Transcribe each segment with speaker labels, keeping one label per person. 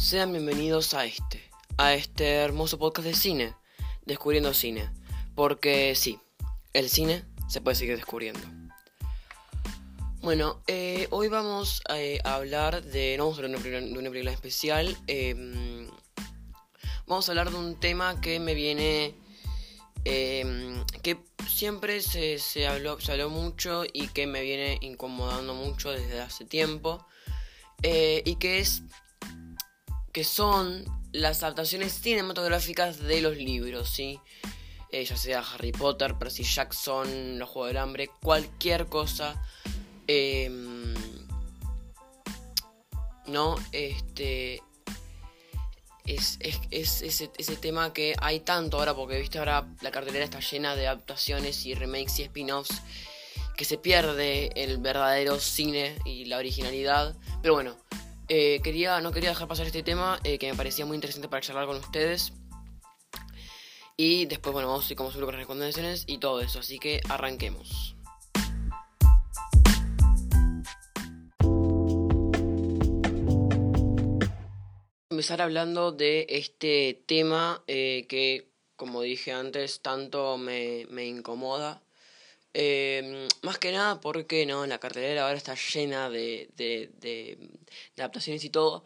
Speaker 1: Sean bienvenidos a este, a este hermoso podcast de cine, Descubriendo Cine. Porque sí, el cine se puede seguir descubriendo. Bueno, eh, hoy vamos eh, a, hablar de. No vamos a hablar de una película, especial. Em, vamos a hablar de un tema que me viene. Em, que siempre se, se, habló, se habló mucho y que me viene incomodando mucho desde hace tiempo. Eh, y que es que son las adaptaciones cinematográficas de los libros, ¿sí? Eh, ya sea Harry Potter, Percy Jackson, Los Juegos del Hambre, cualquier cosa. Em, no, este. Es, ese, tema que hay tanto ahora, porque viste ahora la cartelera está llena de adaptaciones y remakes y spin-offs, que se pierde el verdadero cine y la originalidad. Pero bueno, eh, quería, no quería dejar pasar este tema eh, que me parecía muy interesante para charlar con ustedes. Y después, bueno, vamos a ir como suelo con las recomendaciones y todo eso. Así que arranquemos. Empezar hablando de este tema eh, que, como dije antes, tanto me incomoda eh, más que nada porque no, la cartelera ahora está llena de, de, de, adaptaciones y todo.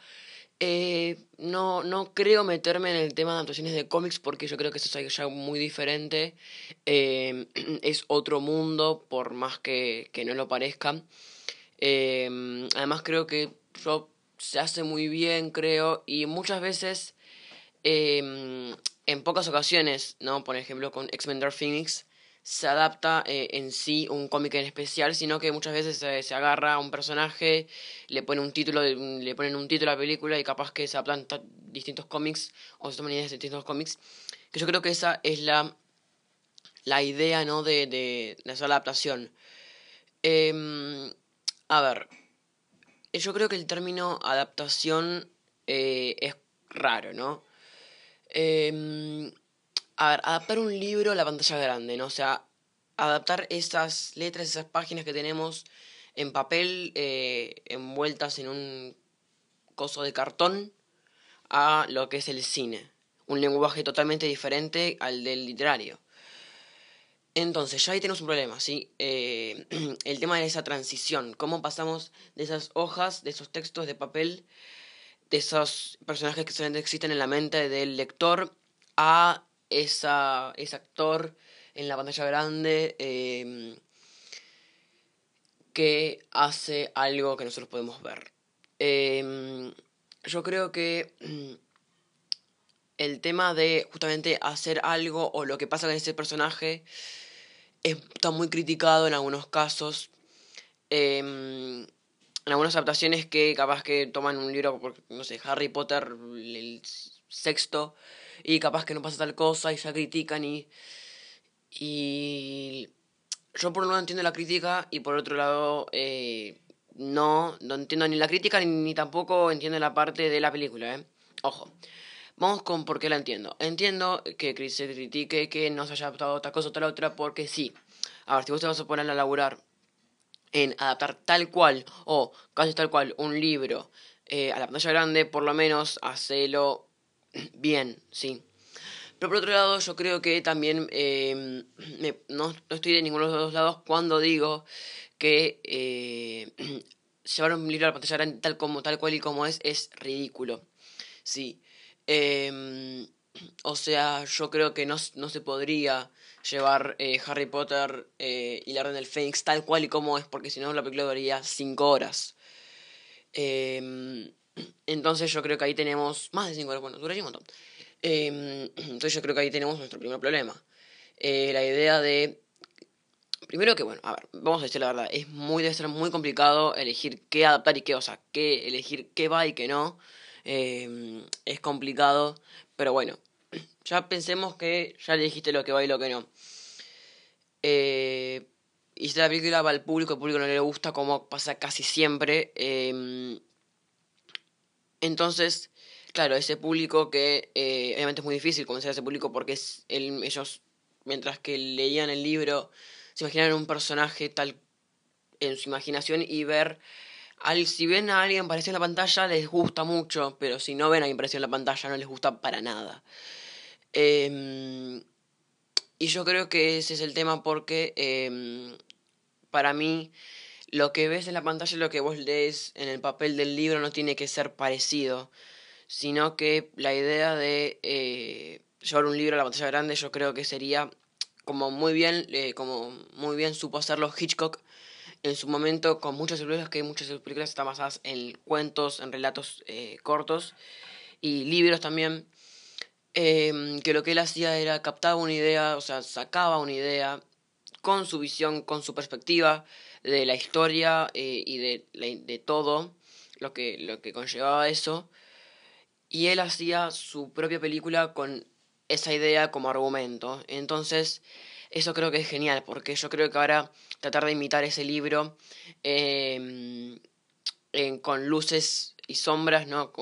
Speaker 1: Eh, no, no creo meterme en el tema de adaptaciones de cómics porque yo creo que eso es ya muy diferente. Eh, es otro mundo, por más que, que no lo parezca. Eh, además creo que yo, se hace muy bien, creo, y muchas veces, en pocas ocasiones, ¿no? Por ejemplo, con X-Men Dark Phoenix se adapta eh, en sí un cómic en especial, sino que muchas veces se, agarra a un personaje, le pone un título, le ponen un título a la película y capaz que se adaptan distintos cómics o se toman ideas de distintos cómics. Que yo creo que esa es la, la idea, ¿no? De, de, de la adaptación. Em, a ver, yo creo que el término adaptación eh, es raro, ¿no? A ver, adaptar un libro a la pantalla grande, ¿no? O sea, adaptar esas letras, esas páginas que tenemos en papel eh, envueltas en un coso de cartón a lo que es el cine. Un lenguaje totalmente diferente al del literario. Entonces, ya ahí tenemos un problema, ¿sí? Eh, el tema de esa transición, cómo pasamos de esas hojas, de esos textos de papel, de esos personajes que solamente existen en la mente del lector, a esa, ese actor en la pantalla grande em, que hace algo que nosotros podemos ver. Em, yo creo que el tema de justamente hacer algo o lo que pasa con ese personaje está muy criticado en algunos casos. Em, en algunas adaptaciones que capaz que toman un libro, no sé, Harry Potter, el sexto, y capaz que no pasa tal cosa y ya critican y... Y yo por un lado entiendo la crítica y por otro lado eh, no, no entiendo ni la crítica ni, tampoco entiendo la parte de la película, ¿eh? Ojo. Vamos con por qué la entiendo. Entiendo que se critique que no se haya adaptado otra cosa o tal otra porque sí. A ver, si vos te vas a poner a laburar en adaptar tal cual o casi tal cual un libro eh, a la pantalla grande, por lo menos hacelo bien, sí. Pero por otro lado, yo creo que también em, no, estoy de ninguno de los dos lados cuando digo que eh, llevar un libro a la pantalla tal, como, tal cual y como es es ridículo. Sí. Em, o sea, yo creo que no, no se podría llevar eh, Harry Potter eh, y la Orden del Fénix tal cual y como es, porque si no la película duraría 5 horas. Eh, entonces yo creo que ahí tenemos más de 5 horas, bueno, duraría un montón. Em, entonces yo creo que ahí tenemos nuestro primer problema. Eh, la idea de... Primero que, bueno, a ver, vamos a decir la verdad, es muy, debe ser muy complicado elegir qué adaptar y qué, o sea, qué elegir qué va y qué no. Em, es complicado, pero bueno, ya pensemos que ya dijiste lo que va y lo que no. Eh, y si la película va al público, el público no le gusta, como pasa casi siempre. Entonces, claro, ese público que eh, obviamente es muy difícil convencer a ese público porque ellos, mientras que leían el libro, se imaginaron un personaje tal en su imaginación y ver al, si ven a alguien aparecer en la pantalla les gusta mucho, pero si no ven a alguien aparecer en la pantalla no les gusta para nada. Em, y yo creo que ese es el tema porque em, para mí lo que ves en la pantalla lo que vos lees en el papel del libro no tiene que ser parecido, sino que la idea de eh, llevar un libro a la pantalla grande yo creo que sería como muy bien, eh, como muy bien supo hacerlo Hitchcock en su momento con muchas películas, que muchas películas están basadas en cuentos, en relatos eh, cortos y libros también, que lo que él hacía era captaba una idea, o sea, sacaba una idea con su visión, con su perspectiva de la historia eh, y de, de todo lo que, lo que conllevaba eso, y él hacía su propia película con esa idea como argumento. Entonces, eso creo que es genial, porque yo creo que ahora tratar de imitar ese libro em, con luces y sombras, ¿no?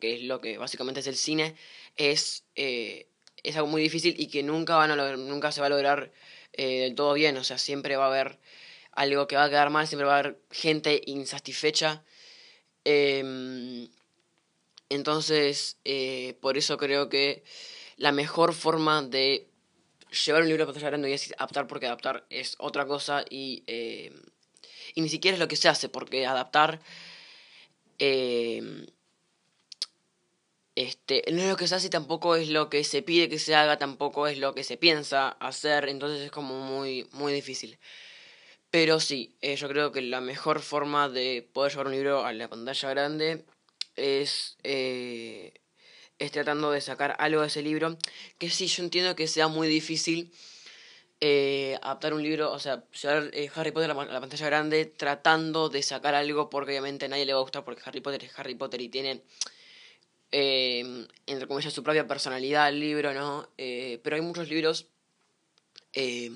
Speaker 1: que es lo que básicamente es el cine, es, eh, es algo muy difícil y que nunca, van a nunca se va a lograr eh, del todo bien. O sea, siempre va a haber algo que va a quedar mal, siempre va a haber gente insatisfecha. Em, entonces, eh, por eso creo que la mejor forma de llevar un libro a pantalla grande y es adaptar porque adaptar es otra cosa y, eh, y ni siquiera es lo que se hace porque adaptar eh, este, no es lo que se hace tampoco es lo que se pide que se haga, tampoco es lo que se piensa hacer, entonces es como muy, muy difícil. Pero sí, eh, yo creo que la mejor forma de poder llevar un libro a la pantalla grande es es tratando de sacar algo de ese libro. Que sí, yo entiendo que sea muy difícil eh, adaptar un libro, o sea, llevar eh, Harry Potter a la, pantalla grande tratando de sacar algo porque obviamente a nadie le va a gustar porque Harry Potter es Harry Potter y tiene, eh, entre comillas, su propia personalidad el libro, ¿no? pero hay muchos libros que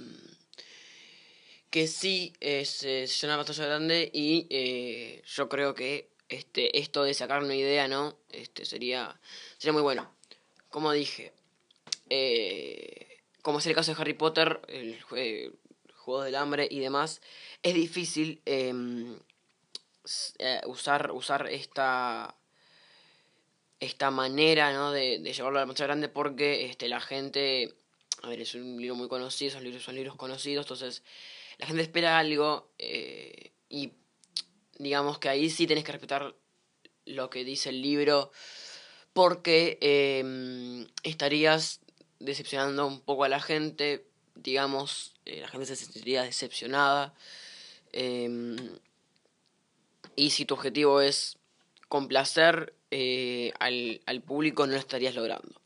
Speaker 1: sí se llenan a la pantalla grande y yo creo que este, esto de sacar una idea, ¿no? Este, sería, sería muy bueno. Como dije, eh, como es el caso de Harry Potter, el, juego del hambre y demás, es difícil em, eh, usar, usar esta esta manera ¿no? de, llevarlo a la pantalla grande porque este, la gente, a ver, es un libro muy conocido, esos libros son libros conocidos, entonces la gente espera algo eh, y digamos que ahí sí tenés que respetar lo que dice el libro porque em, estarías decepcionando un poco a la gente, digamos, eh, la gente se sentiría decepcionada. Em, y si tu objetivo es complacer eh, al, al, público, no lo estarías logrando.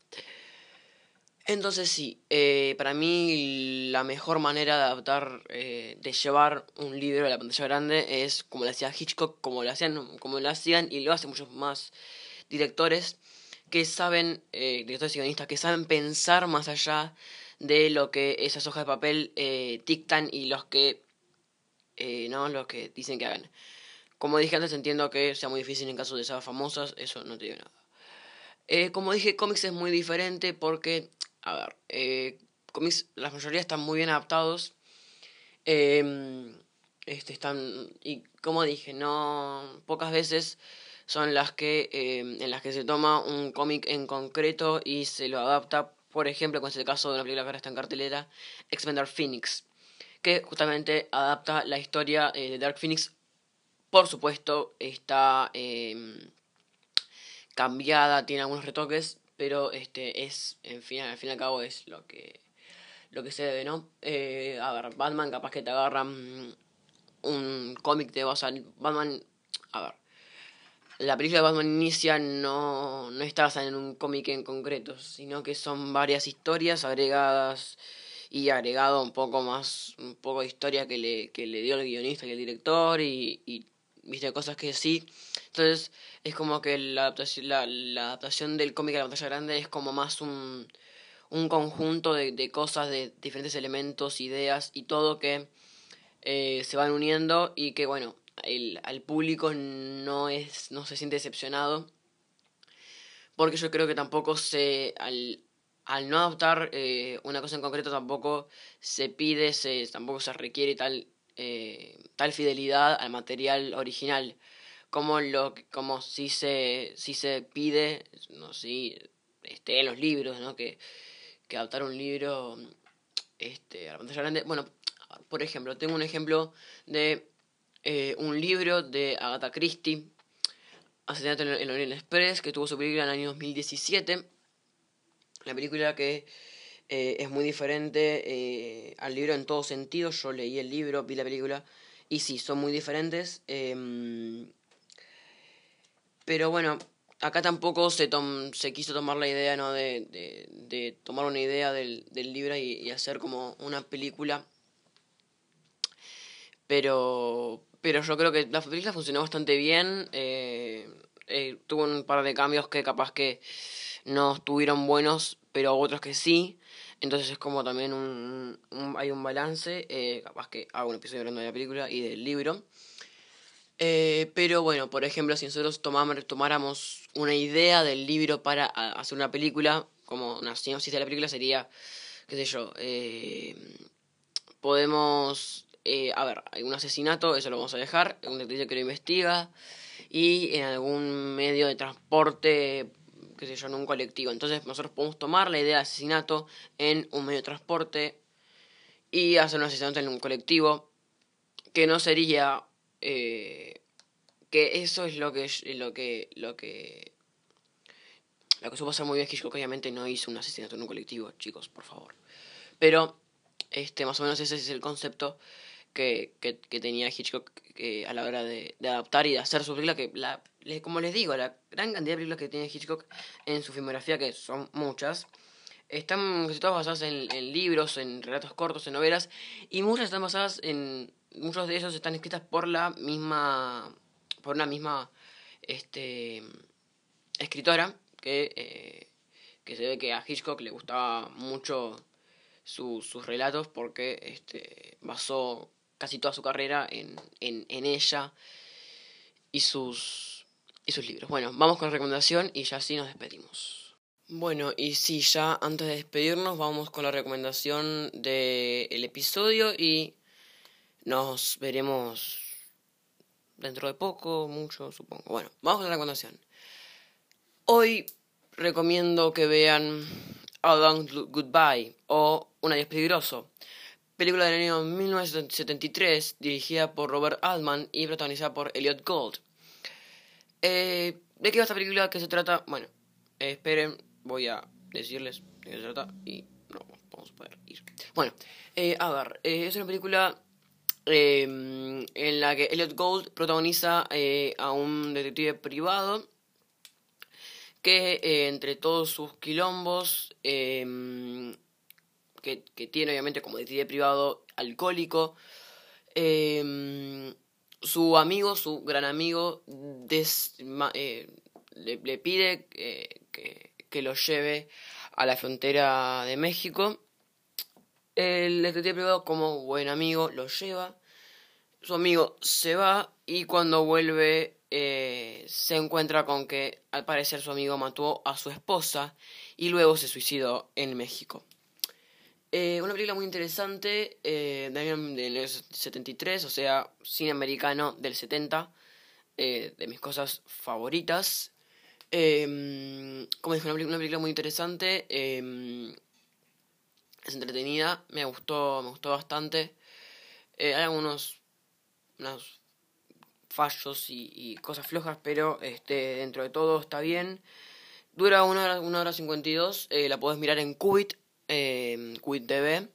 Speaker 1: Entonces sí, eh, para mí la mejor manera de adaptar, eh, de llevar un libro a la pantalla grande es como lo hacía Hitchcock, como lo hacían, como lo hacían y lo hacen muchos más directores que saben, directores y guionistas, que saben pensar más allá de lo que esas hojas de papel dictan y los que, no, los que dicen que hagan. Como dije antes, entiendo que sea muy difícil en caso de sagas famosas, eso no te digo nada. Eh, como dije, cómics es muy diferente porque a ver, eh, cómics, la mayoría están muy bien adaptados. Em, este, están, y como dije, no, pocas veces son las que, em, en las que se toma un cómic en concreto y se lo adapta, por ejemplo, con este caso de una película que ahora está en cartelera, X-Men Phoenix, que justamente adapta la historia eh, de Dark Phoenix. Por supuesto, está em, cambiada, tiene algunos retoques, pero este es, en fin, al fin y al cabo es lo que, lo que se debe, ¿no? Eh, a ver, Batman capaz que te agarran un cómic de Batman, a ver, la película de Batman inicia no, no está basada en un cómic en concreto, sino que son varias historias agregadas y agregado un poco más, un poco de historia que le, que le dio el guionista y el director y viste cosas que sí entonces es como que la adaptación, la, adaptación del cómic a la pantalla grande es como más un, un conjunto de, de, cosas, de diferentes elementos, ideas y todo que eh, se van uniendo y que bueno, el, al público no, es, no se siente decepcionado. Porque yo creo que tampoco se... Al, al no adaptar eh, una cosa en concreto tampoco se pide, se, tampoco se requiere tal, eh, tal fidelidad al material original. Como lo como si se si se pide no si este en los libros no que que adaptar un libro este a la pantalla grande. Bueno por ejemplo tengo un ejemplo de eh, un libro de Agatha Christie Asesinato en el Orient Express que tuvo su película en el año 2017 la película que eh, es muy diferente eh, al libro en todo sentido. Yo leí el libro, vi la película y sí, son muy diferentes. Em, pero bueno, acá tampoco se, se quiso tomar la idea ¿no? de, de, tomar una idea del, del libro y, hacer como una película. Pero, pero yo creo que la película funcionó bastante bien. Eh, tuvo un par de cambios que capaz que no estuvieron buenos, pero otros que sí. Entonces es como también un, hay un balance, eh, capaz que hago un episodio hablando de la película y del libro. Eh, pero bueno, por ejemplo, si nosotros tomáramos una idea del libro para hacer una película, como una sinopsis de la película sería, qué sé yo, eh, podemos, a ver, hay un asesinato, eso lo vamos a dejar, un detective que lo investiga, y en algún medio de transporte qué sé yo, en un colectivo. Entonces nosotros podemos tomar la idea de asesinato en un medio de transporte y hacer un asesinato en un colectivo que no sería eh, que eso es lo que lo que lo que lo que supo hacer muy bien Hitchcock obviamente no hizo un asesinato en un colectivo chicos por favor pero este más o menos ese es el concepto que, que, tenía Hitchcock a la hora de, de, adaptar y de hacer su película que la como les digo, la gran cantidad de películas que tiene Hitchcock en su filmografía, que son muchas, están todas basadas en, libros, en relatos cortos, en novelas, y muchas están basadas en. Muchos de ellos están escritas por la misma. por una misma. este. escritora, que. Eh, que se ve que a Hitchcock le gustaba mucho sus relatos porque este, basó casi toda su carrera en, en, en ella y sus y sus libros. Bueno, vamos con la recomendación y ya así nos despedimos. Bueno, y sí, ya antes de despedirnos vamos con la recomendación del episodio y nos veremos dentro de poco, mucho, supongo. Bueno, vamos con la recomendación. Hoy recomiendo que vean A Long Goodbye o Un Adiós Peligroso, película del año 1973 dirigida por Robert Altman y protagonizada por Elliot Gold. Eh, ¿De qué va esta película? ¿Qué se trata? Bueno, esperen, voy a decirles de qué se trata y no vamos a poder ir. Bueno, eh, a ver, eh, es una película em, en la que Elliot Gold protagoniza a un detective privado que entre todos sus quilombos, em, que, que, tiene obviamente como detective privado alcohólico, eh, su amigo, su gran amigo, eh, le, pide que, que, lo lleve a la frontera de México. El detective privado, como buen amigo, lo lleva. Su amigo se va y cuando vuelve eh, se encuentra con que al parecer su amigo mató a su esposa y luego se suicidó en México. Eh, una película muy interesante eh, del 73, o sea, cine americano del 70, eh, de mis cosas favoritas. Em, como dije, una, película muy interesante, em, es entretenida, me gustó, me gustó bastante. hay algunos unos fallos y, cosas flojas, pero este, dentro de todo está bien. Dura una hora, una hora 52, la puedes mirar en Qubit, eh, Quit TV.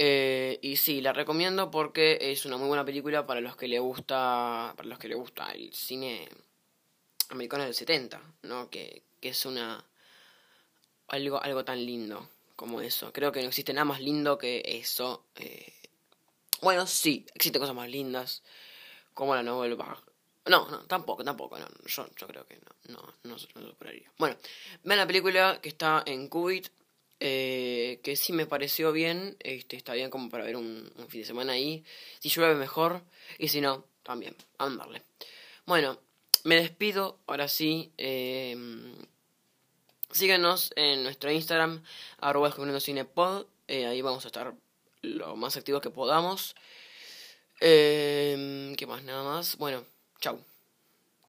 Speaker 1: Eh, y sí, la recomiendo porque es una muy buena película para los que le gusta, para los que le gusta el cine americano del 70, ¿no? Que, que es una algo, algo tan lindo como eso. Creo que no existe nada más lindo que eso. Eh, bueno, sí, existen cosas más lindas, como la novela No, no, tampoco, tampoco, no, yo, yo creo que no, no, no, no superaría. Bueno, vean la película que está en Qubit, eh, que sí me pareció bien, este, está bien como para ver un, fin de semana ahí. Si llueve mejor, y si no, también, andarle. Bueno, me despido, ahora sí. Eh, síganos en nuestro Instagram, arroba cinepod, eh, ahí vamos a estar lo más activos que podamos. Eh, ¿Qué más? Nada más. Bueno, Chau.